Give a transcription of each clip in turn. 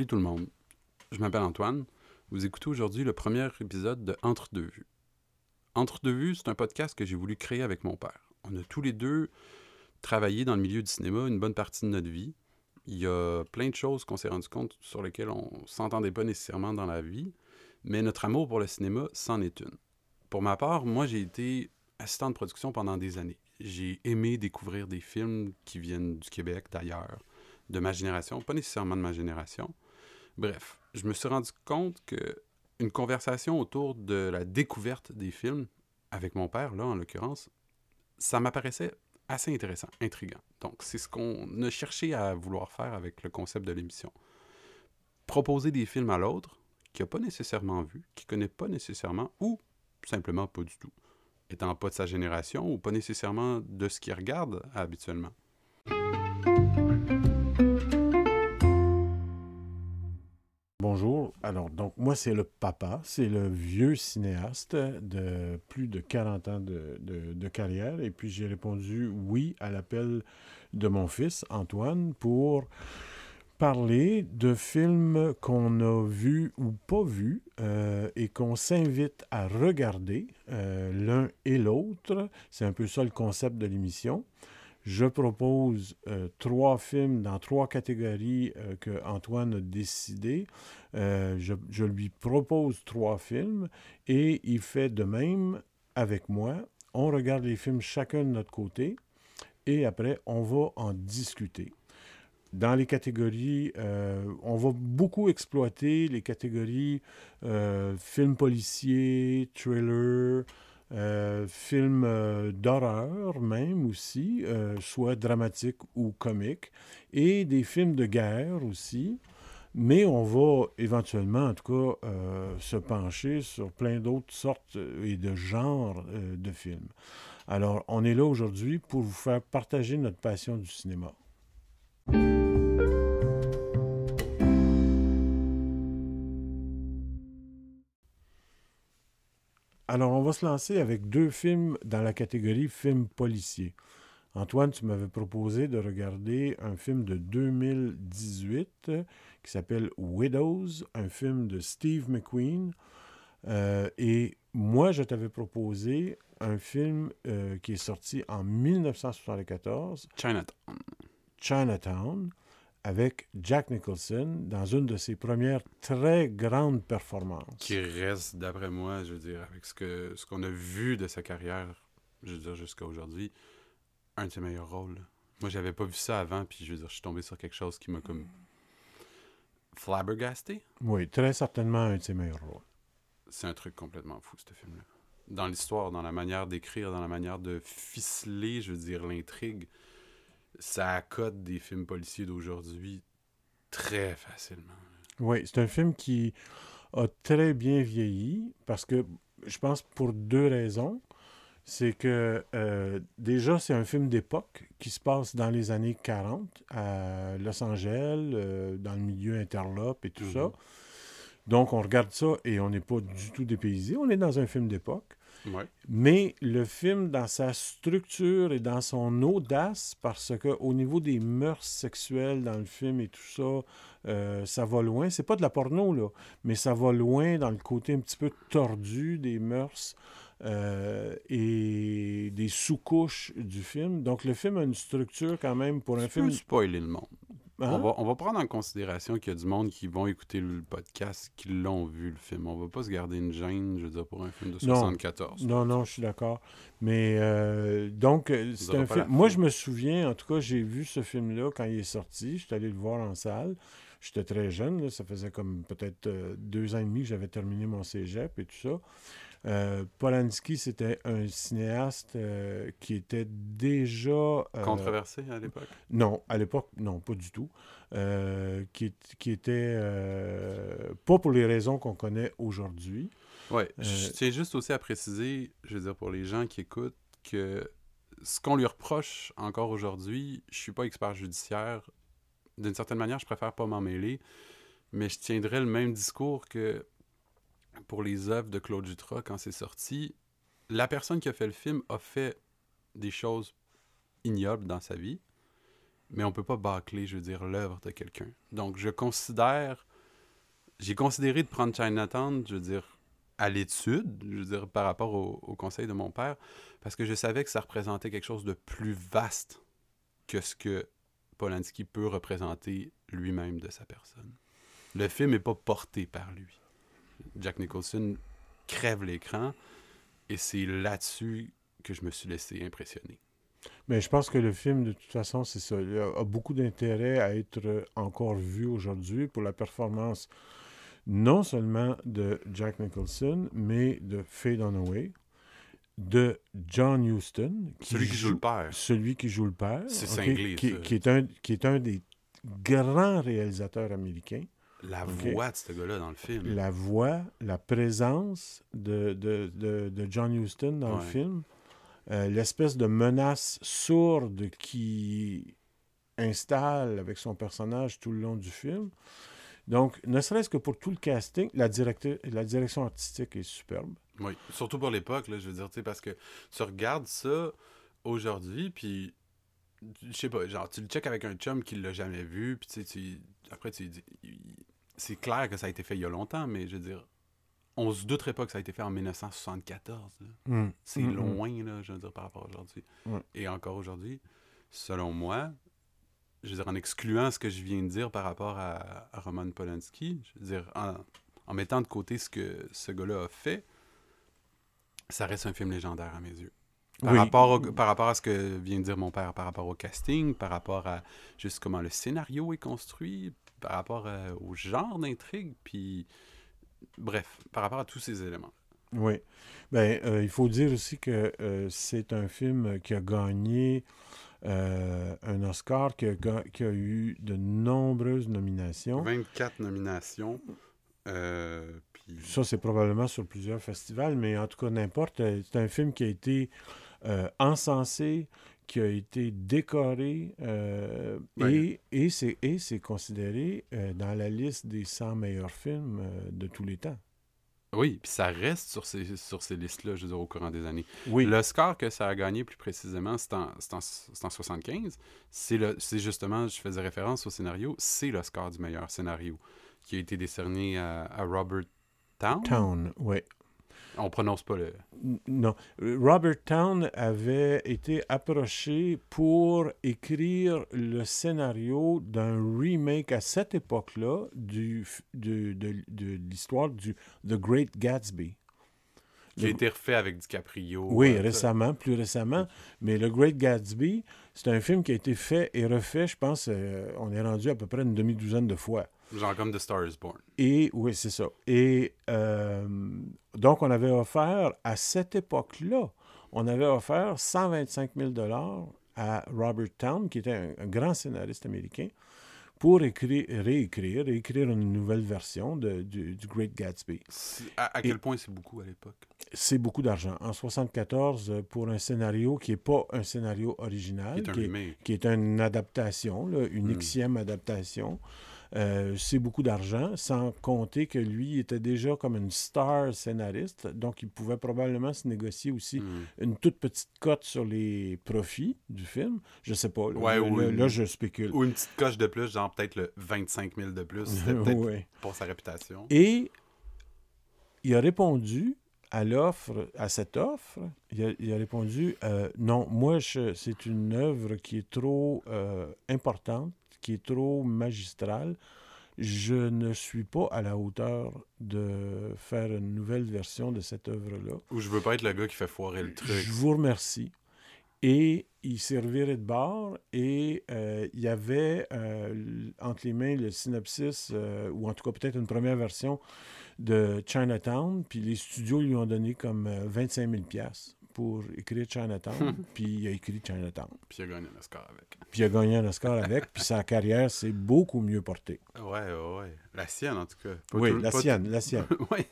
Salut tout le monde. Je m'appelle Antoine. Vous écoutez aujourd'hui le premier épisode de Entre deux vues. Entre deux vues, c'est un podcast que j'ai voulu créer avec mon père. On a tous les deux travaillé dans le milieu du cinéma une bonne partie de notre vie. Il y a plein de choses qu'on s'est rendu compte sur lesquelles on s'entendait pas nécessairement dans la vie, mais notre amour pour le cinéma, c'en est une. Pour ma part, moi, j'ai été assistant de production pendant des années. J'ai aimé découvrir des films qui viennent du Québec, d'ailleurs, de ma génération, pas nécessairement de ma génération. Bref, je me suis rendu compte que une conversation autour de la découverte des films, avec mon père, là, en l'occurrence, ça m'apparaissait assez intéressant, intriguant. Donc, c'est ce qu'on a cherché à vouloir faire avec le concept de l'émission. Proposer des films à l'autre qui n'a pas nécessairement vu, qui connaît pas nécessairement, ou simplement pas du tout, étant pas de sa génération ou pas nécessairement de ce qu'il regarde habituellement. Bonjour. Alors, donc, moi, c'est le papa. C'est le vieux cinéaste de plus de 40 ans de, carrière. Et puis, j'ai répondu oui à l'appel de mon fils, Antoine, pour parler de films qu'on a vus ou pas vus euh, et qu'on s'invite à regarder euh, l'un et l'autre. C'est un peu ça le concept de l'émission. Je propose euh, trois films dans trois catégories euh, que Antoine a décidé. Euh, je, je lui propose trois films et il fait de même avec moi. On regarde les films chacun de notre côté et après, on va en discuter. Dans les catégories, on va beaucoup exploiter les catégories films policiers, thrillers, euh, films euh, d'horreur même aussi, euh, soit dramatiques ou comiques, et des films de guerre aussi. Mais on va éventuellement, en tout cas, se pencher sur plein d'autres sortes et de genres de films. Alors, on est là aujourd'hui pour vous faire partager notre passion du cinéma. Alors, on va se lancer avec deux films dans la catégorie film policier. Antoine, tu m'avais proposé de regarder un film de 2018 euh, qui s'appelle Widows, un film de Steve McQueen. Euh, et moi, je t'avais proposé un film euh, qui est sorti en 1974, Chinatown. Chinatown, avec Jack Nicholson dans une de ses premières très grandes performances. Qui reste, d'après moi, je veux dire, avec ce qu'on a vu de sa carrière, je veux dire, jusqu'à aujourd'hui, un de ses meilleurs rôles. Moi, j'avais pas vu ça avant, puis je veux dire, je suis tombé sur quelque chose qui m'a comme flabbergasté. Oui, très certainement un de ses meilleurs rôles. C'est un truc complètement fou, ce film-là. Dans l'histoire, dans la manière d'écrire, dans la manière de ficeler, je veux dire, l'intrigue, ça accode des films policiers d'aujourd'hui très facilement. Oui, c'est un film qui a très bien vieilli parce que je pense pour deux raisons. C'est que euh, déjà, c'est un film d'époque qui se passe dans les années 40 à Los Angeles, euh, dans le milieu interlope et tout Mhm. ça. Donc, on regarde ça et on n'est pas du tout dépaysé. On est dans un film d'époque. Ouais. Mais le film, dans sa structure et dans son audace, parce qu'au niveau des mœurs sexuelles dans le film et tout ça, euh, ça va loin. C'est pas de la porno, là, mais ça va loin dans le côté un petit peu tordu des mœurs euh, et des sous-couches du film. Donc, le film a une structure quand même pour un Tu peux film. spoiler le monde. Hein? On, va, on va prendre en considération qu'il y a du monde qui vont écouter le podcast, qui l'ont vu, le film. On va pas se garder une gêne, je veux dire, pour un film de Non. 74. Non, non, je suis d'accord. Mais euh, donc, euh, c'est un film. Moi, je me souviens, en tout cas, j'ai vu ce film-là quand il est sorti. J'étais allé le voir en salle. J'étais très jeune, là, ça faisait comme peut-être euh, deux ans et demi que j'avais terminé mon cégep et tout ça. Euh, Polanski, c'était un cinéaste euh, qui était déjà... euh, Controversé à l'époque? non, à l'époque, non, pas du tout. Qui, qui était pas pour les raisons qu'on connaît aujourd'hui. Euh, je tiens juste aussi à préciser, je veux dire, pour les gens qui écoutent, que ce qu'on lui reproche encore aujourd'hui, je suis pas expert judiciaire. D'une certaine manière, je préfère pas m'en mêler, mais je tiendrai le même discours que pour les œuvres de Claude Jutras quand c'est sorti. La personne qui a fait le film a fait des choses ignobles dans sa vie, mais on peut pas bâcler, je veux dire, l'œuvre de quelqu'un. Donc, je considère j'ai considéré de prendre Chinatown, je veux dire, à l'étude, je veux dire, par rapport au, au, conseil de mon père, parce que je savais que ça représentait quelque chose de plus vaste que ce que Polanski peut représenter lui-même de sa personne. Le film n'est pas porté par lui. Jack Nicholson crève l'écran et c'est là-dessus que je me suis laissé impressionner. Mais je pense que le film, de toute façon, c'est ça. Il a beaucoup d'intérêt à être encore vu aujourd'hui pour la performance non seulement de Jack Nicholson, mais de Faye Dunaway, de John Huston. Qui celui qui joue, le père. Celui qui joue le père. C'est okay, cinglé, qui, qui, est un, qui est un des grands réalisateurs américains. La okay. voix de ce gars-là dans le film. La voix, la présence de, de, de, de John Huston dans ouais. le film, euh, l'espèce de menace sourde qui installe avec son personnage tout le long du film. Donc, ne serait-ce que pour tout le casting, la, la direction artistique est superbe. Oui, surtout pour l'époque, je veux dire, parce que tu regardes ça aujourd'hui, puis je sais pas, genre, tu le check avec un chum qui l'a jamais vu, puis tu après, tu dis, c'est clair que ça a été fait il y a longtemps, mais je veux dire, on se douterait pas que ça a été fait en 1974. Mm. C'est mm, loin, là, je veux dire, par rapport à aujourd'hui. Mm. Et encore aujourd'hui, selon moi, je veux dire, en excluant ce que je viens de dire par rapport à, à Roman Polanski, je veux dire, en, en, mettant de côté ce que ce gars-là a fait, ça reste un film légendaire à mes yeux. Par, oui. rapport au, par rapport à ce que vient de dire mon père, par rapport au casting, par rapport à juste comment le scénario est construit, par rapport à, au genre d'intrigue, puis bref, par rapport à tous ces éléments. Oui. Ben, euh, il faut dire aussi que euh, c'est un film qui a gagné euh, un Oscar, qui a, qui a, eu de nombreuses nominations. 24 nominations. Euh, puis... Ça, c'est probablement sur plusieurs festivals, mais en tout cas, n'importe. C'est un film qui a été euh, encensé, qui a été décoré euh, Ouais. et, et c'est considéré euh, dans la liste des 100 meilleurs films euh, de tous les temps. Oui, puis ça reste sur ces, sur ces listes-là, je veux dire, au courant des années. Oui. Le score que ça a gagné plus précisément, c'est en, en, c'est en 75. C'est le- c'est justement, je faisais référence au scénario, c'est le score du meilleur scénario qui a été décerné à, à Robert Town. Town, oui. On prononce pas le... Non. Robert Town avait été approché pour écrire le scénario d'un remake à cette époque-là du, de, de, de l'histoire du The Great Gatsby. qui a été refait avec DiCaprio. Oui, euh, ça. récemment, plus récemment. Mais le Great Gatsby, c'est un film qui a été fait et refait, je pense, euh, on est rendu à peu près une demi-douzaine de fois. Genre comme The Star is Born. Et oui, c'est ça. Et euh, donc, on avait offert, à cette époque-là, on avait offert 125 000 à Robert Town, qui était un, un grand scénariste américain, pour écrire, réécrire, écrire une nouvelle version de, du, du Great Gatsby. À, Et- quel point c'est beaucoup à l'époque? C'est beaucoup d'argent. En 74, euh, pour un scénario qui n'est pas un scénario original, Qui est un qui est, remake. qui est une adaptation, là, une Mm. Adaptation. Euh, c'est beaucoup d'argent, sans compter que lui était déjà comme une star scénariste, donc il pouvait probablement se négocier aussi Hmm. une toute petite cote sur les profits du film. Je sais pas. Là, Ouais, là, ou là, une- là, je spécule. Ou une petite coche de plus, genre peut-être le 25 000 de plus. C'était peut-être Ouais. pour sa réputation. Et il a répondu à l'offre, à cette offre, il a, il a répondu euh, non, moi, c'est une œuvre qui est trop euh, importante, qui est trop magistrale. Je ne suis pas à la hauteur de faire une nouvelle version de cette œuvre-là. Ou je veux pas être le gars qui fait foirer le truc. Je vous remercie. Et il s'est reviré de bord et euh, il y avait euh, entre les mains le synopsis, euh, ou en tout cas peut-être une première version de Chinatown, puis les studios lui ont donné comme euh, 25 000 piastres pour écrire Chinatown, puis il a écrit Chinatown. Puis il a gagné un Oscar avec. Puis il a gagné un Oscar avec, puis sa carrière s'est beaucoup mieux portée. Ouais, ouais, ouais. La sienne, en tout cas. Pas oui, tout- la pas sienne, la sienne. ouais,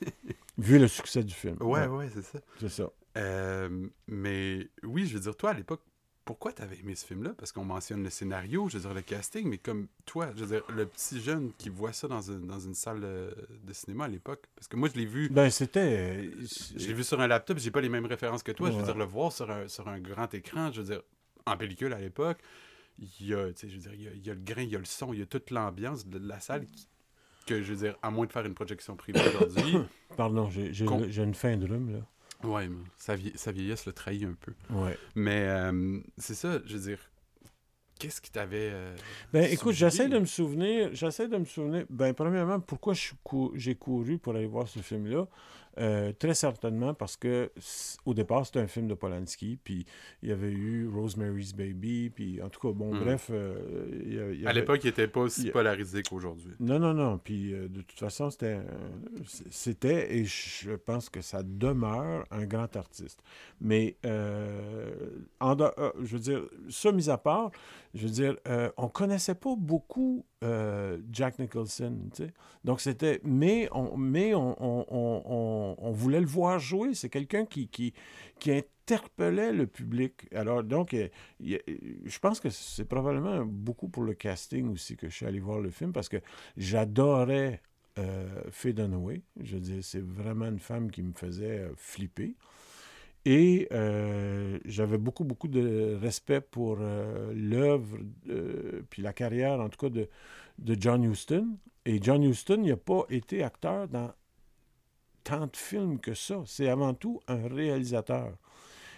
Vu le succès du film. ouais, ouais, c'est ça. C'est ça. Euh, mais oui, je veux dire, toi, à l'époque, pourquoi t'avais aimé ce film-là? Parce qu'on mentionne le scénario, je veux dire, le casting, mais comme toi, je veux dire, le petit jeune qui voit ça dans une, dans une salle euh, de cinéma à l'époque. Parce que moi, je l'ai vu... Ben, c'était... Je l'ai vu sur un laptop, j'ai pas les mêmes références que toi. Je veux dire, le voir sur un, sur un grand écran, je veux dire, en pellicule à l'époque, il y a, tu sais, je veux dire, il y a, il y a le grain, il y a le son, il y a toute l'ambiance de la salle qui, que, je veux dire, à moins de faire une projection privée aujourd'hui. Pardon, j'ai une fin de rhume, là. Ouais, sa, vie- sa vieillesse le trahit un peu. Ouais. Mais euh, c'est ça, je veux dire, qu'est-ce qui t'avait. euh, Ben, écoute, j'essaie de me souvenir, j'essaie de me souvenir, ben, premièrement, pourquoi j'ai couru pour aller voir ce film-là? Euh, très certainement parce que au départ, c'était un film de Polanski, puis il y avait eu Rosemary's Baby, puis en tout cas, bon, Hmm. bref, euh, il y a- il y À avait- l'époque, il était pas aussi il polarisé qu'aujourd'hui. Non, non, non. Puis euh, de toute façon, c'était, c'était, et je pense que ça demeure un grand artiste. Mais, en de- je veux dire, ça mis à part, je veux dire, on connaissait pas beaucoup Jack Nicholson, tu sais. Donc c'était, mais on, mais on, on, on, on- on voulait le voir jouer. C'est quelqu'un qui, qui, interpellait le public. Alors donc, euh, a- je pense que c'est probablement beaucoup pour le casting aussi que je suis allé voir le film parce que j'adorais euh, Faye Dunaway. Je veux dire, c'est vraiment une femme qui me faisait euh, flipper. Et euh, j'avais beaucoup, beaucoup de respect pour euh, l'œuvre, euh, puis la carrière, en tout cas, de, de John Huston. Et John Huston, il n'a pas été acteur dans tant de films que ça. C'est avant tout un réalisateur.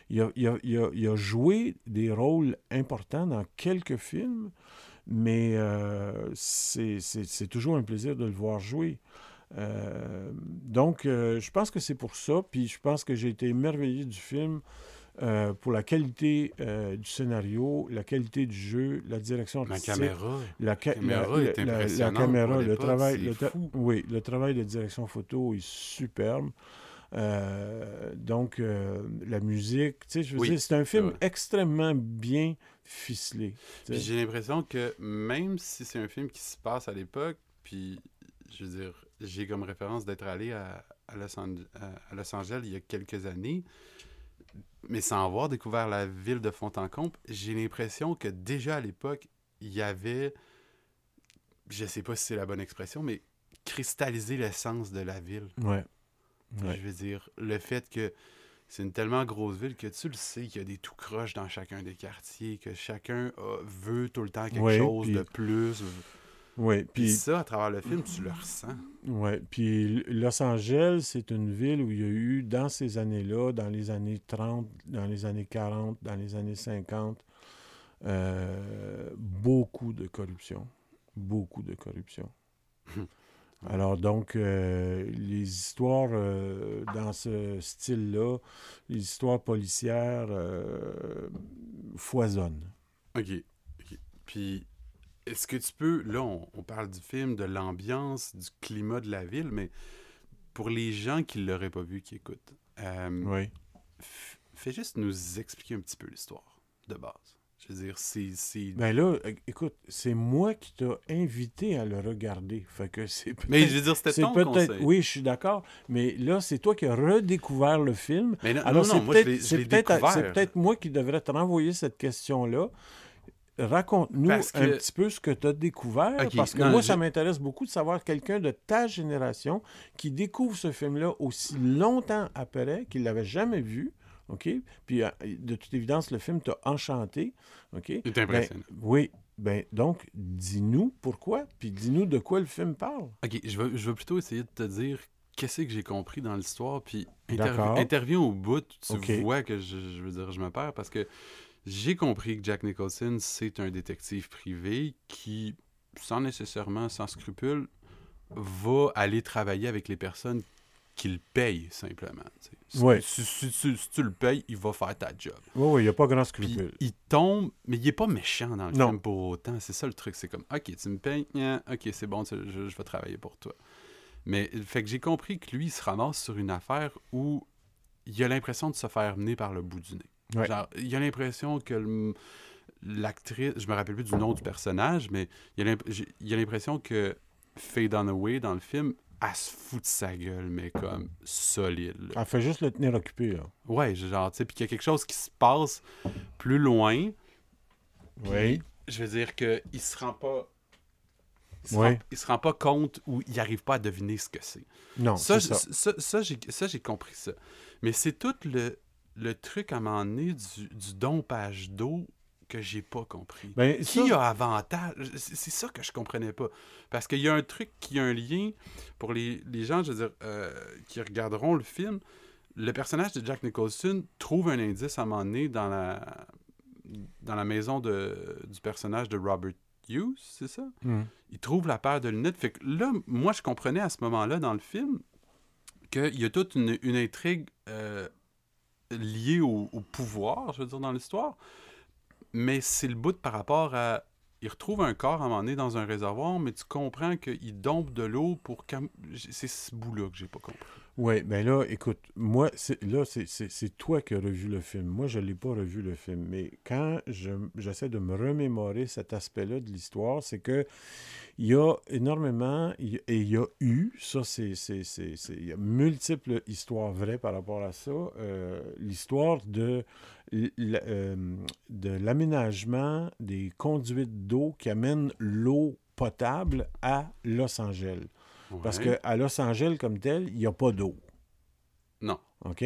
Il a, joué des rôles importants dans quelques films, mais euh, c'est toujours un plaisir de le voir jouer. Euh, donc, euh, je pense que c'est pour ça. Puis je pense que j'ai été émerveillé du film euh, pour la qualité euh, du scénario, la qualité du jeu, la direction La artistique. caméra. La, ca- caméra la- est la- la- la impressionnante caméra, le travail, le fou. oui, le travail de direction photo est superbe. Euh, donc, euh, la musique, tu sais, je veux Oui, dire, c'est un film extrêmement bien ficelé. j'ai l'impression que même si c'est un film qui se passe à l'époque, puis je veux dire, j'ai comme référence d'être allé à, à Los Ange- à- à Los Angeles il y a quelques années, mais sans avoir découvert la ville de fond en comble, j'ai l'impression que déjà à l'époque, il y avait, je sais pas si c'est la bonne expression, mais cristalliser l'essence de la ville. Ouais. Ouais. Je veux dire, le fait que c'est une tellement grosse ville que tu le sais qu'il y a des tout croches dans chacun des quartiers, que chacun a- veut tout le temps quelque chose de plus. Ouais, Puis ça, à travers le film, tu le ressens. Ouais, puis Los Angeles, c'est une ville où il y a eu, dans ces années-là, dans les années 30, dans les années 40, dans les années 50, euh, beaucoup de corruption. Beaucoup de corruption. Alors donc, euh, les histoires euh, dans ce style-là, les histoires policières foisonnent. OK. OK. Puis, est-ce que tu peux... Là, on, on parle du film, de l'ambiance, du climat de la ville, mais pour les gens qui ne l'auraient pas vu, qui écoutent, euh, Oui. fais juste nous expliquer un petit peu l'histoire de base. Je veux dire, c'est... Ben là, écoute, c'est moi qui t'ai invité à le regarder. Fait que c'est Mais je veux dire, c'était ton conseil. Oui, je suis d'accord. Mais là, c'est toi qui as redécouvert le film. Mais non, Alors, non, non, moi, je l'ai- découvert. c'est peut-être moi qui devrais te renvoyer cette question-là. Raconte-nous un que- petit peu ce que tu as découvert, parce que non, moi, ça m'intéresse beaucoup de savoir quelqu'un de ta génération qui découvre ce film-là aussi longtemps après, qu'il l'avait jamais vu, OK? Puis, euh, de toute évidence, le film t'a enchanté, OK? C'est Ben, impressionnant. oui, ben donc, dis-nous pourquoi, puis dis-nous de quoi le film parle. Ok, je vais, je vais plutôt essayer de te dire qu'est-ce que j'ai compris dans l'histoire, puis interv- D'accord. interviens au bout, tu vois que je, je veux dire, je me perds, parce que j'ai compris que Jack Nicholson, c'est un détective privé qui, sans nécessairement, sans scrupule, va aller travailler avec les personnes qu'il paye, simplement. tu. Si- Ouais. Si, si- si- si tu le payes, il va faire ta job. Oui, oui, il n'y a pas grand scrupule. il tombe, mais il est pas méchant dans le Non. film pour autant. C'est ça le truc. C'est comme, OK, tu me payes, hein, OK, c'est bon, tu- je, je vais travailler pour toi. Mais fait que j'ai compris que lui, il se ramasse sur une affaire où il a l'impression de se faire mener par le bout du nez. Ouais. Genre, il a l'impression que l'actrice, je me rappelle plus du nom du personnage, mais il il a l'impression que Faye Dunaway, dans le film, elle se fout de sa gueule, mais comme solide. là. Elle fait juste le tenir occupé, là. Ouais, genre, tu sais, puis qu'il y a quelque chose qui se passe plus loin. Oui. Je veux dire qu'il se rend pas. Il se, Ouais. rend, il se rend pas compte ou il arrive pas à deviner ce que c'est. Non, Ça, c'est ça. ça, ça, j'ai compris ça. Mais c'est tout le, le truc à un moment donné du, du dompage d'eau que j'ai pas compris. Ben, Qui ça- a avantage? C'est ça que je comprenais pas. Parce qu'il y a un truc qui a un lien pour les, les gens, je veux dire, euh, qui regarderont le film. Le personnage de Jack Nicholson trouve un indice à un moment donné dans la, dans la maison de, du personnage de Robert Hughes, c'est ça? Hmm. il trouve la paire de lunettes. Fait que là, moi, je comprenais à ce moment-là dans le film qu'il y a toute une, une intrigue euh, liée au, pouvoir, je veux dire, dans l'histoire. Mais c'est le bout par rapport à. Il retrouve un corps à un moment donné dans un réservoir, mais tu comprends qu'il dompe de l'eau pour. C'est ce bout-là que j'ai pas compris. Oui, ben là, écoute, moi, c'est- là, c'est- toi qui as revu le film. Moi, je ne l'ai pas revu le film. Mais quand je- j'essaie de me remémorer cet aspect-là de l'histoire, c'est que il y a énormément, et il y a eu, ça, c'est, il y a multiples histoires vraies par rapport à ça. euh, l'histoire de, euh, de l'aménagement des conduites d'eau qui amènent l'eau potable à Los Angeles. Parce qu'à Los Angeles, comme tel, il n'y a pas d'eau. Non. OK?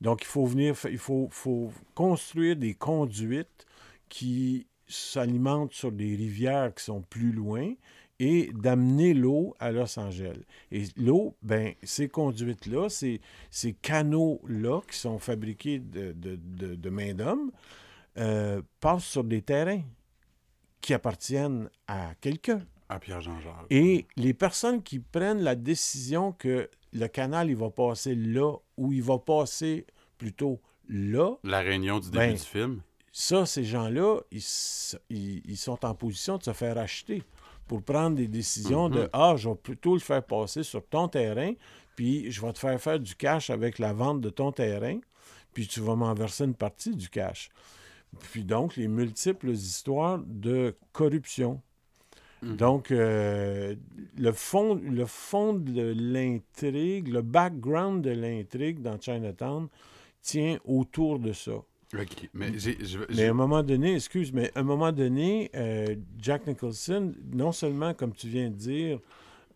Donc, il faut venir, il faut, faut construire des conduites qui s'alimentent sur des rivières qui sont plus loin et d'amener l'eau à Los Angeles. Et l'eau, ben, ces conduites-là, ces, ces canaux-là qui sont fabriqués de, de, de- de main-d'homme, euh, passent sur des terrains qui appartiennent à quelqu'un. À Pierre-Jean-Jacques. Et les personnes qui prennent la décision que le canal, il va passer là ou il va passer plutôt là, La réunion du début Ben, du film. ça, ces gens-là, ils, ils sont en position de se faire acheter pour prendre des décisions de Mhm. Ah, je vais plutôt le faire passer sur ton terrain, puis je vais te faire faire du cash avec la vente de ton terrain, puis tu vas m'en verser une partie du cash. Puis donc, les multiples histoires de corruption. Mhm. Donc, euh, le, fond, le fond de l'intrigue, le background de l'intrigue dans Chinatown tient autour de ça. Mais je- Mais à un moment donné, excuse, mais à un moment donné, euh, Jack Nicholson, non seulement, comme tu viens de dire,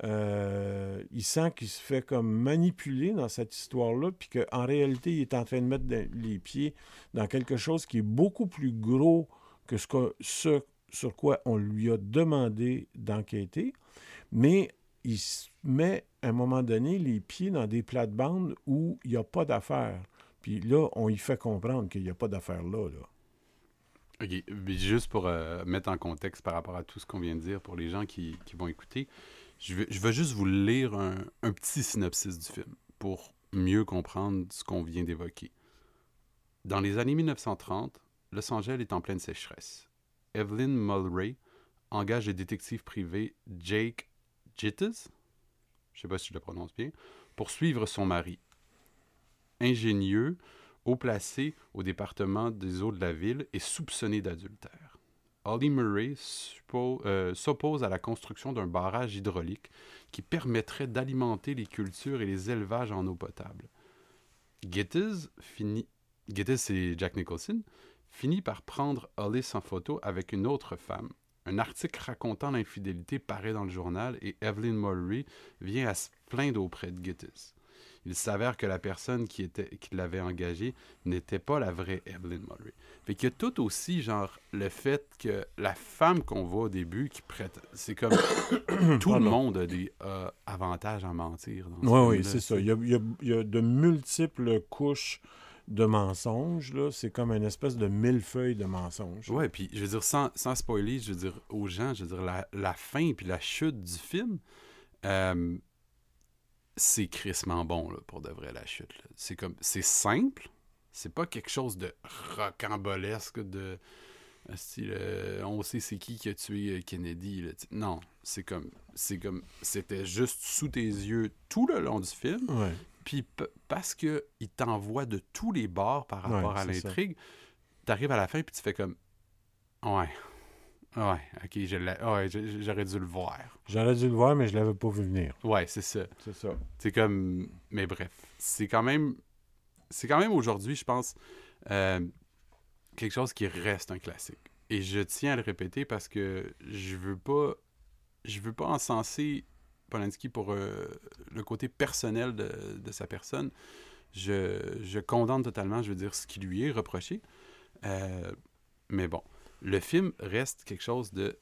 euh, il sent qu'il se fait comme manipuler dans cette histoire-là, puis qu'en réalité, il est en train de mettre les pieds dans quelque chose qui est beaucoup plus gros que ce, que- ce sur quoi on lui a demandé d'enquêter, mais il met à un moment donné les pieds dans des plates-bandes où il n'y a pas d'affaires. Puis là, on y fait comprendre qu'il n'y a pas d'affaires là, là. OK. Mais juste pour euh, mettre en contexte par rapport à tout ce qu'on vient de dire pour les gens qui, vont écouter, je vais juste vous lire un, un petit synopsis du film pour mieux comprendre ce qu'on vient d'évoquer. Dans les années 1930, Los Angeles est en pleine sécheresse. Evelyn Mulray engage le détective privé Jake Gittes, je sais pas si je le prononce bien, pour suivre son mari. Ingénieux, haut placé au département des eaux de la ville et soupçonné d'adultère. Holly Murray euh, s'oppose à la construction d'un barrage hydraulique qui permettrait d'alimenter les cultures et les élevages en eau potable. Gittes finit... Gittes, c'est Jack Nicholson, finit par prendre Hollis en photo avec une autre femme. Un article racontant l'infidélité paraît dans le journal et Evelyn Mulray vient à se plaindre auprès de Gittes. Il s'avère que la personne qui, était, qui l'avait engagé n'était pas la vraie Evelyn Mulray. Fait qu'il y a tout aussi, genre, le fait que la femme qu'on voit au début qui prête. C'est comme. tout le monde a des euh, avantages à mentir. Dans ce Oui, oui, c'est ça. y a- il y a de multiples couches de mensonges. là. C'est comme une espèce de millefeuille de mensonges. Ouais, puis je veux dire, sans, sans spoiler, je veux dire, aux gens, je veux dire, la, la fin puis la chute du film, euh, c'est crissement bon, là, pour de vrai, la chute. là. C'est comme, c'est simple, c'est pas quelque chose de rocambolesque, de, style, euh, on sait c'est qui qui a tué euh, Kennedy, là, non, c'est comme, c'est comme, c'était juste sous tes yeux tout le long du film, Ouais. Puis parce que il t'envoie de tous les bords par rapport Ouais, à l'intrigue, t'arrives à la fin puis tu fais comme ouais. Ouais, ok, je l'ai- ouais, j'aurais dû le voir. J'aurais dû le voir, mais je l'avais pas vu venir. Ouais, c'est ça. C'est ça. C'est comme. Mais bref, c'est quand même. C'est quand même aujourd'hui, je pense, euh, quelque chose qui reste un classique. Et je tiens à le répéter parce que je veux pas. Je veux pas encenser Polanski pour euh, le côté personnel de, de sa personne. Je, je condamne totalement, je veux dire, ce qui lui est reproché. Euh, mais bon. le film reste quelque chose de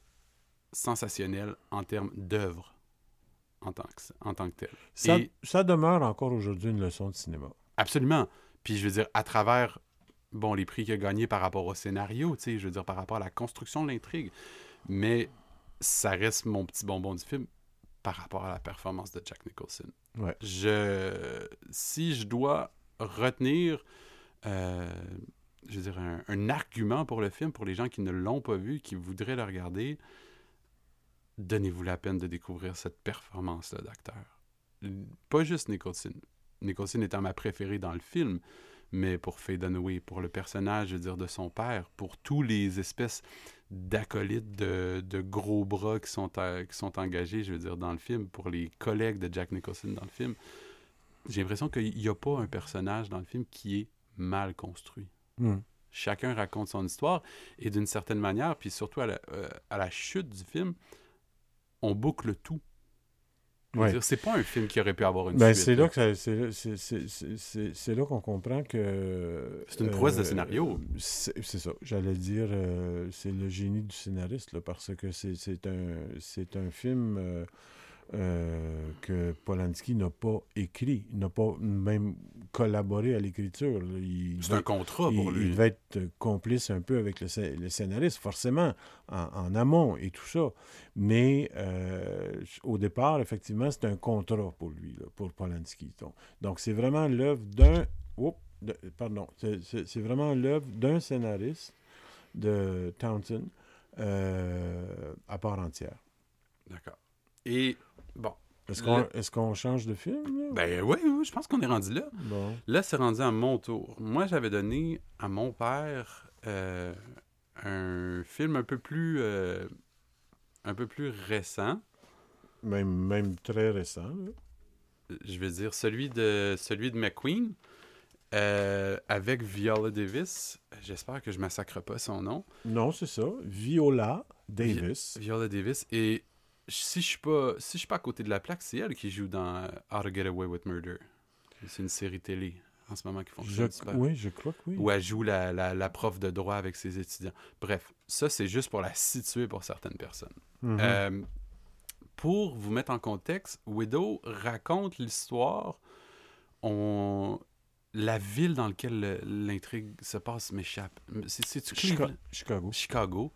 sensationnel en termes d'œuvre en tant que, en tant que tel. Ça, Et- ça demeure encore aujourd'hui une leçon de cinéma. Absolument. Puis je veux dire, à travers bon, les prix qu'il a gagnés par rapport au scénario, tu sais, je veux dire, par rapport à la construction de l'intrigue. Mais ça reste mon petit bonbon du film par rapport à la performance de Jack Nicholson. Ouais. Je, si je dois retenir, euh, je veux dire, un, un argument pour le film, pour les gens qui ne l'ont pas vu, qui voudraient le regarder, donnez-vous la peine de découvrir cette performance-là d'acteur. Pas juste Nicholson. Nicholson étant ma préférée dans le film, mais pour Faye Dunaway, pour le personnage, je veux dire, de son père, pour tous les espèces d'acolytes de, de gros bras qui sont, à- qui sont engagés, je veux dire, dans le film, pour les collègues de Jack Nicholson dans le film, j'ai l'impression qu'il n'y a pas un personnage dans le film qui est mal construit. Hmm. Chacun raconte son histoire et d'une certaine manière, puis surtout à la, euh, à la chute du film, on boucle tout. Ouais. C'est pas un film qui aurait pu avoir une Ben, suite. c'est là. que c'est là- qu'on comprend que. C'est une prouesse de scénario. C'est ça. J'allais dire, euh, c'est le génie du scénariste, là, parce que c'est c'est un, c'est un film euh, euh, que Polanski n'a pas écrit, n'a pas même collaboré à l'écriture. C'est un contrat pour il, lui. il devait être complice un peu avec le, scé- le scénariste, forcément, en, en amont et tout ça. Mais euh, au départ, effectivement, c'est un contrat pour lui, là, pour Polanski. Donc, c'est vraiment l'œuvre d'un... Pardon. C'est vraiment l'œuvre d'un scénariste de Townsend euh, à part entière. D'accord. Et bon, Est-ce qu'on Le- est qu'on change de film? là? ben oui, oui, je pense qu'on est rendu là. Bon. Là, c'est rendu à mon tour. Moi, j'avais donné à mon père euh, un film un peu plus, euh, un peu plus récent. Même, même très récent. là. Je veux dire celui de celui de McQueen euh, avec Viola Davis. J'espère que je massacre pas son nom. Non, c'est ça. Viola Davis. Viola Davis. Et si je suis pas, si je suis pas à côté de la plaque, c'est elle qui joue dans euh, How to Get Away with Murder. C'est une série télé en ce moment qui Je, fonctionne super. oui, je crois que oui. où elle joue la, la- la prof de droit avec ses étudiants. Bref, ça, c'est juste pour la situer pour certaines personnes. Mhm. Euh, pour vous mettre en contexte, Widow raconte l'histoire. On... La ville dans laquelle le- l'intrigue se passe m'échappe. C'est-? Chicago. Chicago.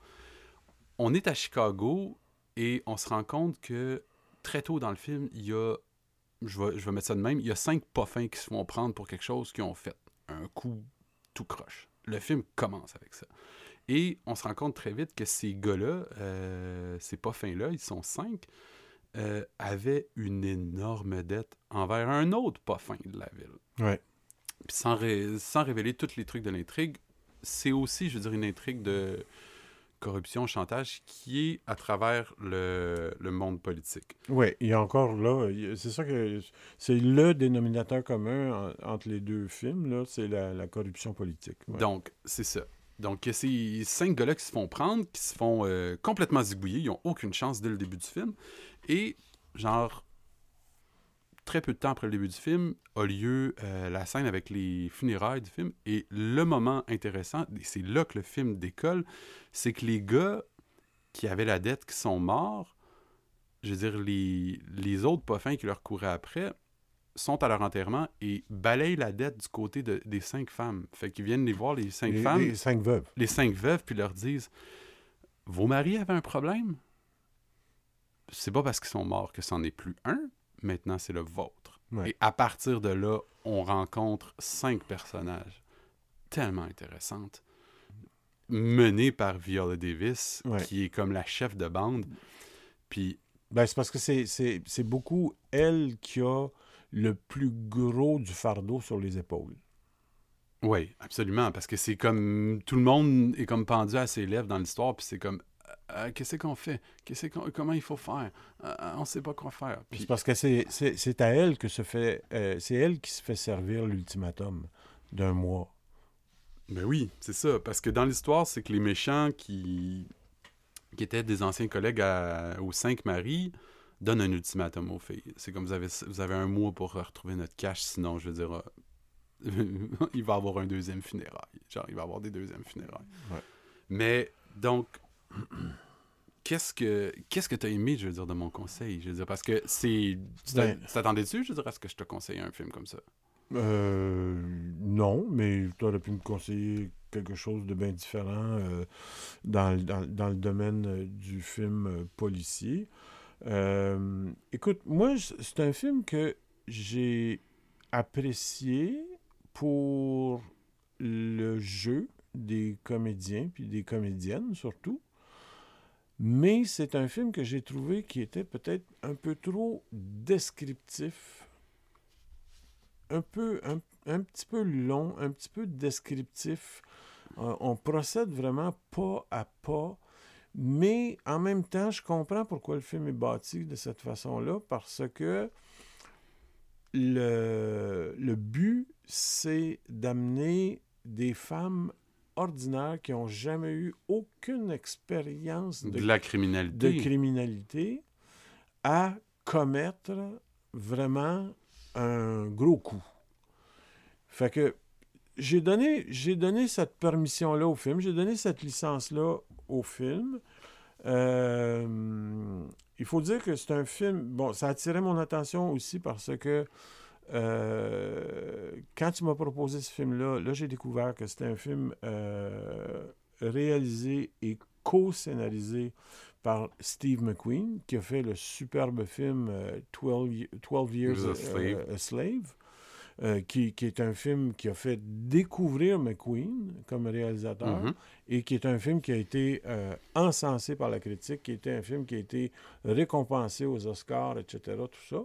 On est à Chicago et on se rend compte que très tôt dans le film, il y a, je vais, je vais mettre ça de même, il y a cinq poffins qui se font prendre pour quelque chose qu'ils ont fait. Un coup tout croche. Le film commence avec ça. Et on se rend compte très vite que ces gars-là, euh, ces poffins-là, ils sont cinq, euh, avaient une énorme dette envers un autre poffin de la ville. Ouais. Puis sans, ré- sans révéler tous les trucs de l'intrigue, c'est aussi, je veux dire, une intrigue de corruption, chantage qui est à travers le, le monde politique. Oui, il y a encore là, c'est ça que c'est le dénominateur commun en- entre les deux films, c'est la, la corruption politique. ouais. Donc, c'est ça. Donc, il y a ces cinq gars-là qui se font prendre, qui se font euh, complètement zigouiller. Ils n'ont aucune chance dès le début du film. Et, genre, très peu de temps après le début du film, a lieu euh, la scène avec les funérailles du film. Et le moment intéressant, et c'est là que le film décolle, c'est que les gars qui avaient la dette, qui sont morts, je veux dire, les, les autres poffins qui leur couraient après, sont à leur enterrement et balayent la dette du côté de- des cinq femmes. Fait qu'ils viennent les voir, les cinq les, femmes, les cinq veuves. les cinq veuves, puis leur disent Vos maris avaient un problème C'est pas parce qu'ils sont morts que c'en est plus un, maintenant c'est le vôtre. Ouais. Et à partir de là, on rencontre cinq personnages tellement intéressantes, menées par Viola Davis, Ouais. qui est comme la chef de bande. Puis, Ben, c'est parce que c'est beaucoup elle qui a le plus gros du fardeau sur les épaules. oui, absolument, parce que c'est comme tout le monde est comme pendu à ses lèvres dans l'histoire, puis c'est comme Euh, euh, qu'est-ce qu'on fait? Qu'est-ce qu'on- comment il faut faire? Euh, On sait pas quoi faire. Puis, C'est parce que c'est c'est- c'est à elle que se fait euh, c'est elle qui se fait servir l'ultimatum d'un mois. Ben oui, c'est ça. Parce que dans l'histoire, c'est que les méchants qui, qui étaient des anciens collègues à- aux cinq maris donnent un ultimatum aux filles. C'est comme vous avez, vous avez un mois pour retrouver notre cash, sinon, je veux dire, euh, il va y avoir un deuxième funérail. Genre, il va y avoir des deuxièmes funérailles. Ouais. Mais Donc, qu'est-ce que qu'est-ce que tu as aimé, je veux dire, de mon conseil? Je veux dire, parce que c'est. Tu Ben- t'attendais-tu, je veux dire, à ce que je te conseille un film comme ça? Euh, non, mais tu aurais pu me conseiller quelque chose de bien différent euh, dans, le- dans- dans le domaine euh, du film policier. Euh, écoute, moi, c'est un film que j'ai apprécié pour le jeu des comédiens, puis des comédiennes surtout. Mais c'est un film que j'ai trouvé qui était peut-être un peu trop descriptif un peu, un, un petit peu long, un petit peu descriptif. Euh, on procède vraiment pas à pas, mais en même temps, je comprends pourquoi le film est bâti de cette façon-là, parce que le, le but, c'est d'amener des femmes ordinaires qui n'ont jamais eu aucune expérience De de la de criminalité. criminalité à commettre vraiment un gros coup. Fait que j'ai donné, j'ai donné cette permission-là au film, j'ai donné cette licence-là au film. Euh, il faut dire que c'est un film. Bon, ça a attiré mon attention aussi parce que euh, quand tu m'as proposé ce film-là, là, j'ai découvert que c'était un film euh, réalisé et co-scénarisé par Steve McQueen, qui a fait le superbe film euh, 12, Ye- 12 Years A a, Slave. a- a Slave, euh, qui, qui est un film qui a fait découvrir McQueen comme réalisateur Mhm. et qui est un film qui a été euh, encensé par la critique, qui était un film qui a été récompensé aux Oscars, etc., tout ça.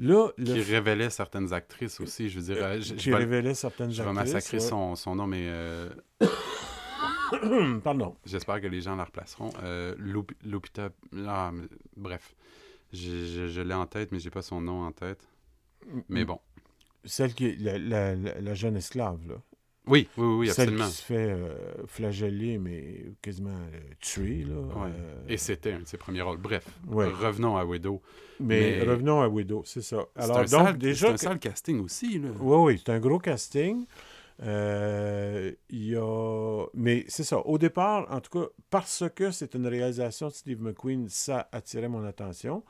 Là, le Qui révélait certaines actrices aussi, je veux dire. euh, je, qui vais, révélait certaines je vais actrices, massacrer ouais. son, son nom, mais euh, Pardon. j'espère que les gens la replaceront. Euh, Lup- Lupita. Ah, mais- bref. Je, je- je l'ai en tête, mais j'ai pas son nom en tête. Mais bon. Celle qui est la, la- la- la jeune esclave, là. Oui, oui, oui, Celle absolument. qui se fait euh, flageller, mais quasiment euh, tuer, là. Ouais. Euh, Et c'était un de ses premiers rôles. Bref, Ouais. revenons à Widow. mais, mais- revenons à Widow, c'est ça. C'est Alors, un, donc, sale, déjà... c'est un sale casting aussi. Là. Oui, oui, c'est un gros casting. Euh, Il y a... Mais c'est ça. Au départ, en tout cas, parce que c'est une réalisation de Steve McQueen, ça attirait mon attention.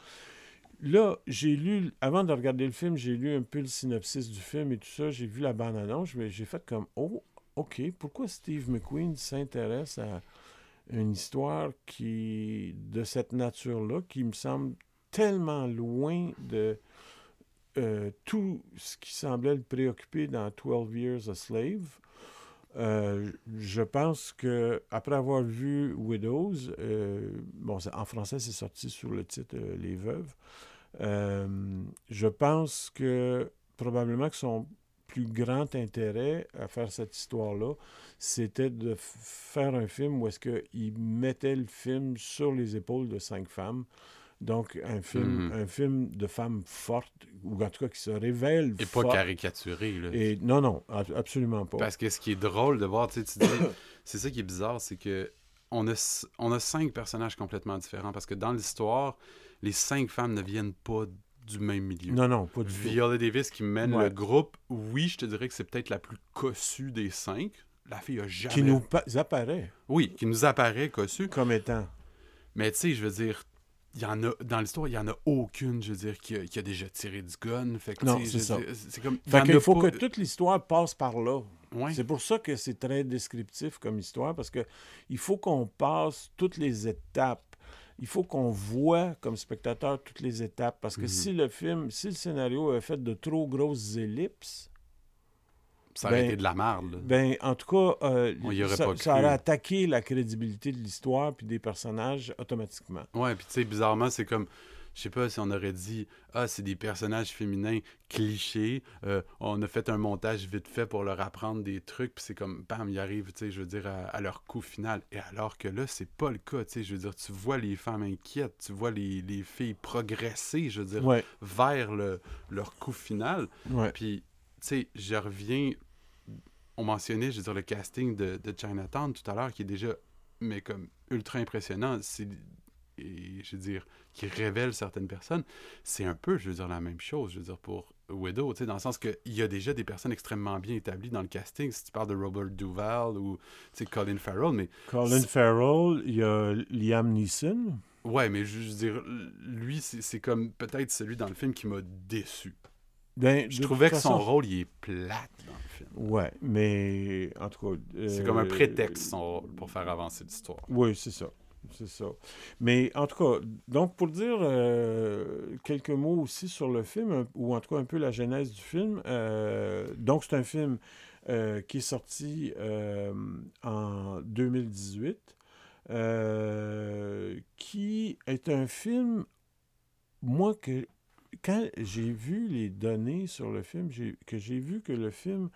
Là, j'ai lu, avant de regarder le film, j'ai lu un peu le synopsis du film et tout ça. J'ai vu la bande-annonce. mais J'ai fait comme, oh, OK, pourquoi Steve McQueen s'intéresse à une histoire qui de cette nature-là, qui me semble tellement loin de euh, tout ce qui semblait le préoccuper dans 12 Years a Slave. Euh, je pense que après avoir vu Widows, euh, bon, en français c'est sorti sous le titre Les Veuves. Euh, je pense que probablement que son plus grand intérêt à faire cette histoire-là, c'était de faire un film où est-ce qu'il mettait le film sur les épaules de cinq femmes. Donc, un film, Mhm. un film de femmes fortes, ou en tout cas qui se révèlent Et pas caricaturé. Là. Et non, non, ab- absolument pas. Parce que ce qui est drôle de voir, tu sais, tu dis, c'est ça qui est bizarre, c'est que on a, on a cinq personnages complètement différents. Parce que dans l'histoire, les cinq femmes ne viennent pas du même milieu. Non, non, pas du tout. Viola Davis qui mène Ouais. le groupe, oui, je te dirais que c'est peut-être la plus cossue des cinq. La fille a jamais... Qui nous pa- apparaît Oui, qui nous apparaît cossue. comme étant. Mais tu sais, je veux dire, il y en a dans l'histoire, il y en a aucune, je veux dire, qui a, qui a déjà tiré du gun. Fait que, Non, c'est ça. C'est comme. Fait qu'il faut pas- que toute l'histoire passe par là. Ouais. C'est pour ça que c'est très descriptif comme histoire, parce que il faut qu'on passe toutes les étapes. Il faut qu'on voit comme spectateur toutes les étapes. Parce que Mhm. si le film, si le scénario est fait de trop grosses ellipses, Ça aurait ben- été de la merde. ben en tout cas, euh, aurait ça, aurait attaqué la crédibilité de l'histoire puis des personnages automatiquement. Ouais, puis tu sais, bizarrement, c'est comme. Je sais pas si on aurait dit Ah, c'est des personnages féminins clichés. euh, on a fait un montage vite fait pour leur apprendre des trucs. Puis c'est comme, bam, ils arrivent, tu sais, je veux dire, à, à leur coup final. Et alors que là, c'est pas le cas, tu sais. Je veux dire, tu vois les femmes inquiètes, tu vois les, les filles progresser, je veux dire, Ouais, vers le, leur coup final. ouais. Puis, tu sais, je reviens. On mentionnait, je veux dire, le casting de, de Chinatown tout à l'heure, qui est déjà, mais comme ultra impressionnant. C'est. Et je veux dire, qui révèle certaines personnes. C'est un peu, je veux dire, la même chose. Je veux dire, pour Widow, tu sais, dans le sens qu'il y a déjà des personnes extrêmement bien établies dans le casting. Si tu parles de Robert Duvall ou tu sais, Colin Farrell, mais. Colin Farrell, il y a Liam Neeson. Ouais, mais je veux dire, lui, c'est comme peut-être celui dans le film qui m'a déçu. Ben, Je trouvais que son rôle, il est plate dans le film. Ouais, mais en tout cas. C'est euh, comme un prétexte, son rôle, pour faire avancer l'histoire. Oui, c'est ça. C'est ça. Mais en tout cas, donc pour dire euh, quelques mots aussi sur le film, ou en tout cas un peu la genèse du film. euh, donc c'est un film euh, qui est sorti en 2018, euh, qui est un film, moi, que quand j'ai vu les données sur le film, que j'ai vu que le film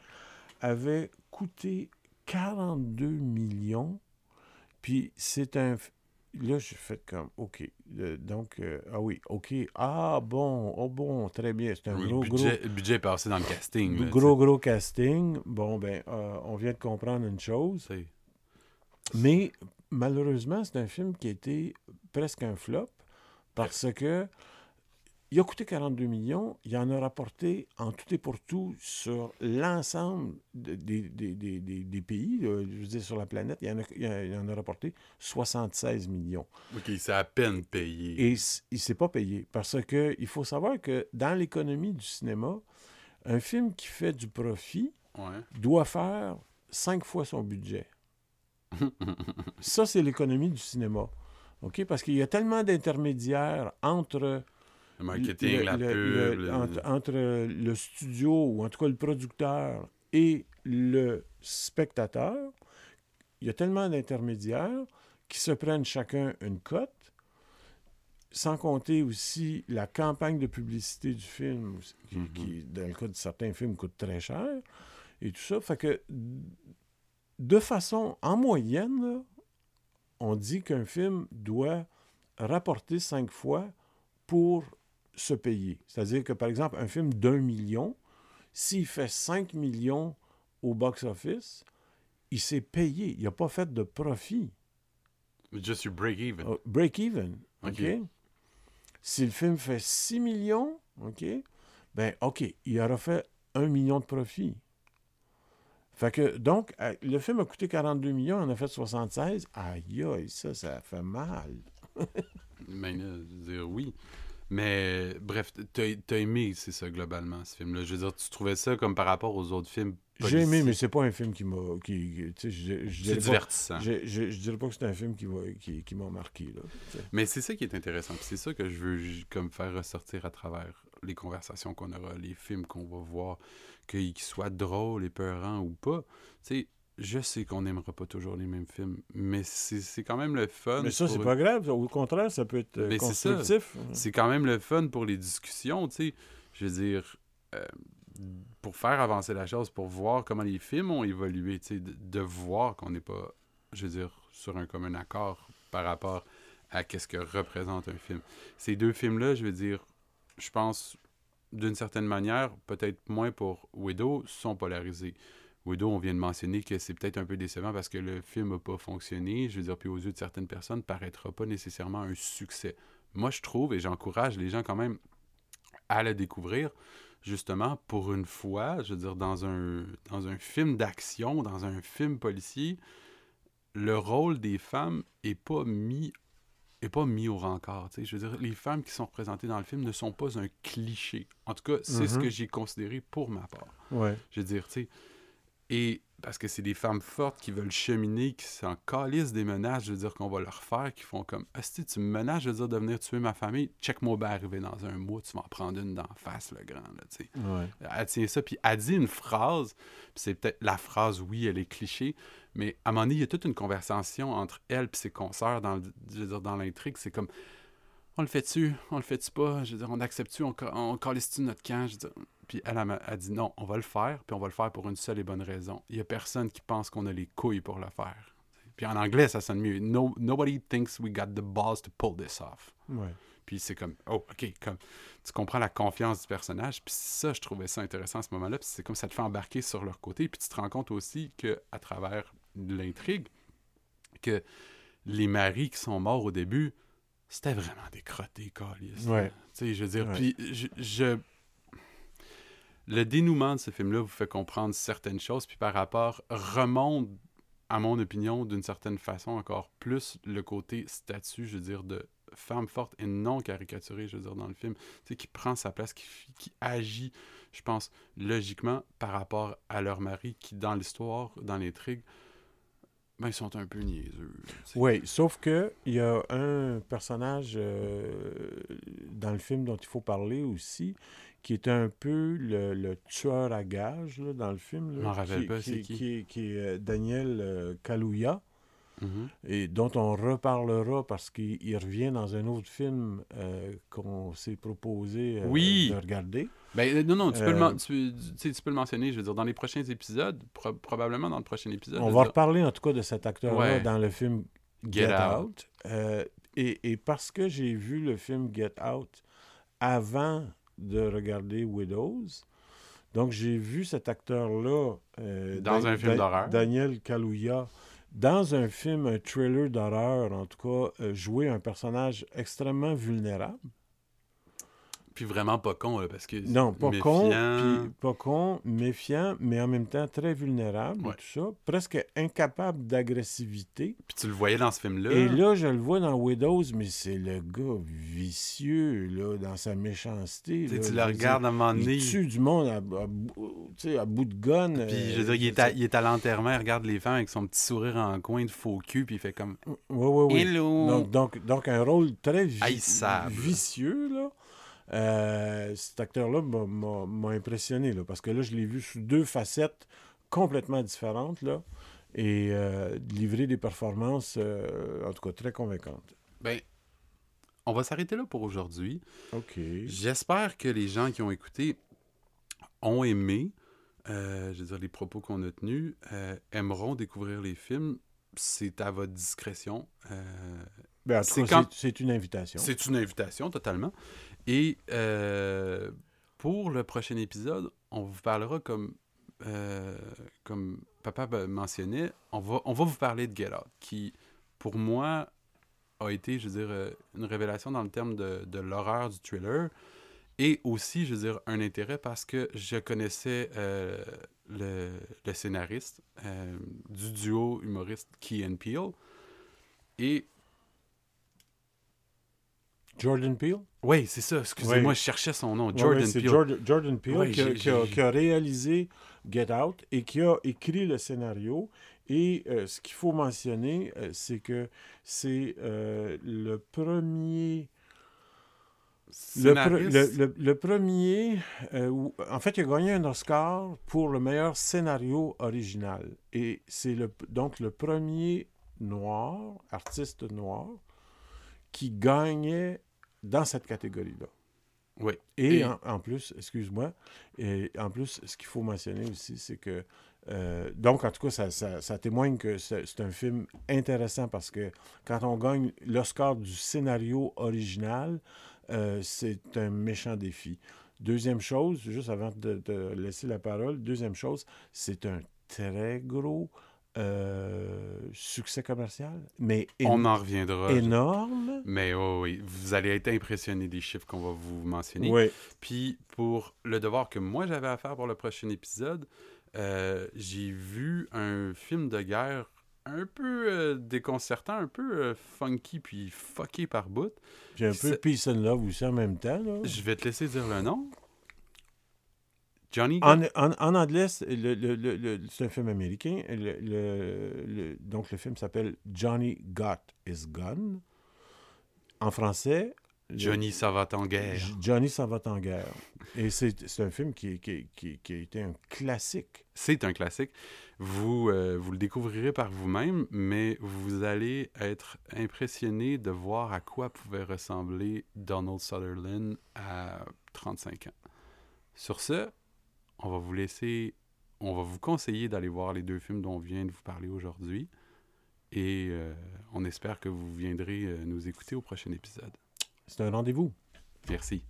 avait coûté 42 millions puis c'est un. Là, j'ai fait comme, OK. euh, donc, euh, ah oui, OK. Ah bon, oh bon, très bien. C'est un Oui, gros, budget, le budget est passé dans le casting. gros, là, gros, gros casting. Bon, ben, euh, on vient de comprendre une chose. Mais malheureusement, c'est un film qui a été presque un flop parce que il a coûté 42 millions, il en a rapporté en tout et pour tout sur l'ensemble de- des, des- des- des- des pays, là, je veux dire sur la planète, il en a, il en- a rapporté 76 millions. OK, c'est à peine payé. Et il ne s'est pas payé parce que il faut savoir que dans l'économie du cinéma, un film qui fait du profit Ouais. doit faire cinq fois son budget. Ça, c'est l'économie du cinéma. OK? Parce qu'il y a tellement d'intermédiaires entre, Le marketing, le- la le- pub. le- entre, entre le studio, ou en tout cas le producteur, et le spectateur. Il y a tellement d'intermédiaires qui se prennent chacun une cote, sans compter aussi la campagne de publicité du film, qui, Mhm. qui, dans le cas de certains films, coûte très cher, et tout ça. Fait que, de façon, en moyenne, là, on dit qu'un film doit rapporter cinq fois pour se payer. C'est-à-dire que, par exemple, un film d'un million, s'il fait 5 millions au box-office, il s'est payé. Il n'a pas fait de profit. Just your break-even. Oh, Break-even. OK? Si le film fait 6 millions, OK? Ben, OK, il aura fait 1 million de profit. Fait que, donc, euh, le film a coûté 42 millions, on a fait 76. Aïe, aïe, ça, ça fait mal. Veux dire, oui. Mais bref, t'as as aimé, c'est ça, globalement, ce film-là. Je veux dire, tu trouvais ça comme par rapport aux autres films. J'ai aimé, mais c'est pas un film qui m'a. Qui, qui- tu sais, je, je C'est pas- divertissant. je, je, dirais pas que c'est un film qui m'a qui, qui m'a marqué. Là. Mais c'est ça qui est intéressant. C'est ça que je veux comme faire ressortir à travers les conversations qu'on aura, les films qu'on va voir, qu'ils qu'ils soient drôles, épeurants ou pas. Tu sais, je sais qu'on n'aimera pas toujours les mêmes films, mais c'est quand même le fun. Mais ça, pour c'est pas grave. Au contraire, ça peut être euh, Mais ça. constructif. c'est quand même le fun pour les discussions, tu sais. Je veux dire, euh, pour faire avancer la chose, pour voir comment les films ont évolué, tu sais, de, de voir qu'on n'est pas, je veux dire, sur un commun accord par rapport à qu'est-ce que représente un film. Ces deux films-là, je veux dire, je pense, d'une certaine manière, peut-être moins pour Widow, sont polarisés. Widow, on vient de mentionner que c'est peut-être un peu décevant parce que le film n'a pas fonctionné. Je veux dire, puis aux yeux de certaines personnes, paraîtra pas nécessairement un succès. Moi, je trouve, et j'encourage les gens quand même à le découvrir, justement, pour une fois, je veux dire, dans un, dans un film d'action, dans un film policier, le rôle des femmes est pas mis est pas mis au rencard. tu sais. Je veux dire, les femmes qui sont représentées dans le film ne sont pas un cliché. En tout cas, c'est ce Mhm. que j'ai considéré pour ma part. Ouais. Je veux dire, tu sais. Et parce que c'est des femmes fortes qui veulent cheminer, qui s'en calissent des menaces, je veux dire, qu'on va leur faire, qui font comme Asti, tu me menaces, je veux dire, de venir tuer ma famille, check-moi bien arriver dans un mois, tu vas en prendre une d'en face, le grand, là, tu sais. Ouais. Elle tient ça, puis elle dit une phrase, puis c'est peut-être la phrase, oui, elle est cliché, mais à un moment donné, il y a toute une conversation entre elle et ses consoeurs dans, le- je veux dire, dans l'intrigue. C'est comme, on le fait-tu, on le fait-tu pas, je veux dire, on accepte-tu, on, on calisse-tu notre camp, je veux dire. Puis elle, elle dit non, on va le faire, puis on va le faire pour une seule et bonne raison. Il y a personne qui pense qu'on a les couilles pour le faire. Puis en anglais, ça sonne mieux. No, nobody thinks we got the balls to pull this off. Ouais. Puis c'est comme, oh, OK, comme, tu comprends la confiance du personnage. Puis ça, je trouvais ça intéressant à ce moment-là. Puis c'est comme ça te fait embarquer sur leur côté. Puis tu te rends compte aussi que à travers l'intrigue, que les maris qui sont morts au début, c'était vraiment des crottés, câlisses. Ouais. Tu sais, je veux dire, Ouais. puis je, je- le dénouement de ce film-là vous fait comprendre certaines choses, puis par rapport, remonte, à mon opinion, d'une certaine façon encore plus le côté statut, je veux dire, de femme forte et non caricaturée, je veux dire, dans le film, sais, qui prend sa place, qui, agit, je pense, logiquement par rapport à leur mari, qui, dans l'histoire, dans l'intrigue, ben, ils sont un peu niaiseux. Oui, sauf que il y a un personnage euh, dans le film dont il faut parler aussi, qui est un peu le, le tueur à gages là, dans le film. là, rappelle qui- pas, c'est qui? qui est- qui est euh, Daniel euh, Kaluuya. Mhm. et dont on reparlera parce qu'il il revient dans un autre film euh, qu'on s'est proposé euh, Oui. de regarder. Ben, non, non, tu, peux le, men- tu, tu sais, tu peux le mentionner, je veux dire, dans les prochains épisodes, pro- probablement dans le prochain épisode. On va dire, reparler en tout cas de cet acteur-là Ouais. dans le film Get Get, Out. Out. Et, et parce que j'ai vu le film Get Out avant de regarder Widows, donc j'ai vu cet acteur-là euh, Dans Dan- un film d'horreur. Daniel Kaluuya dans un film, un thriller d'horreur, en tout cas, euh, jouer un personnage extrêmement vulnérable. Puis vraiment pas con, là, parce que. Non, pas con, méfiant. puis pas con, méfiant, mais en même temps très vulnérable, et tout ça, presque incapable d'agressivité. Puis tu le voyais dans ce film-là. Et là, je le vois dans Widows, mais c'est le gars vicieux, là, dans sa méchanceté. là. tu le regardes à un moment donné. Il tue du monde à, à bout- à de gun. Puis euh, je veux dire, il est, à, il est à l'enterrement, il regarde les femmes avec son petit sourire en coin de faux cul, puis il fait comme Oui, oui, oui. Hello! Donc, donc, donc, un rôle très vi- vicieux, là. Euh, cet acteur-là m'a- impressionné, là, parce que là, je l'ai vu sous deux facettes complètement différentes, là, et euh, livrer des performances, euh, en tout cas, très convaincantes. Ben, on va s'arrêter là pour aujourd'hui. OK. J'espère que les gens qui ont écouté ont aimé, je veux dire, les propos qu'on a tenus, aimeront découvrir les films. C'est à votre discrétion. Ben, C'est quand- une invitation. C'est une invitation, totalement. Et euh, pour le prochain épisode, on vous parlera comme, euh, comme papa ben, mentionnait, on va, on va vous parler de Get Out, qui, pour moi, a été, je veux dire, euh, une révélation dans le terme de, de l'horreur du thriller. Et aussi, je veux dire, un intérêt parce que je connaissais le, le scénariste du duo humoriste Key and Peele. Et Jordan Peele? Oui, c'est ça. Excusez-moi, je cherchais son nom. Jordan c'est Peele. Jordan, Jordan Peele qui, a, j'ai- qui a- j'ai- qui a réalisé Get Out et qui a écrit le scénario. Et euh, ce qu'il faut mentionner, euh, c'est que c'est euh, le premier... Le, pre- Scénariste? le- le- le premier... où- en fait, il a gagné un Oscar pour le meilleur scénario original. Et c'est le, donc le premier noir, artiste noir, qui gagnait dans cette catégorie-là. Oui. Et, Et- En, en plus, excuse-moi, et en plus, ce qu'il faut mentionner aussi, c'est que, euh, donc en tout cas, ça, ça- ça témoigne que c'est c'est un film intéressant parce que quand on gagne l'Oscar du scénario original, euh, c'est un méchant défi. Deuxième chose, juste avant de te laisser la parole, deuxième chose, c'est un très gros euh, succès commercial, mais On en reviendra. énorme. Mais oh, oui, vous allez être impressionné des chiffres qu'on va vous mentionner. Oui. Puis pour le devoir que moi j'avais à faire pour le prochain épisode, euh, j'ai vu un film de guerre un peu euh, déconcertant, un peu funky puis fucké par bout. J'ai un Puis peu peace and love aussi en même temps. Là. Je vais te laisser dire le nom. Johnny? En, en- en anglais, c'est le- le- le- le- c'est un film américain. Donc, le film s'appelle Johnny Got His Gun. En français, Johnny ça va en guerre. Johnny s'en va en guerre. Et c'est c'est un film qui, qui, qui, qui a été un classique. C'est un classique. Vous, euh, vous le découvrirez par vous-même, mais vous allez être impressionné de voir à quoi pouvait ressembler Donald Sutherland à 35 ans. Sur ce, on va vous laisser, on va vous conseiller d'aller voir les deux films dont on vient de vous parler aujourd'hui. Et euh, on espère que vous viendrez euh, nous écouter au prochain épisode. C'est un rendez-vous. Merci.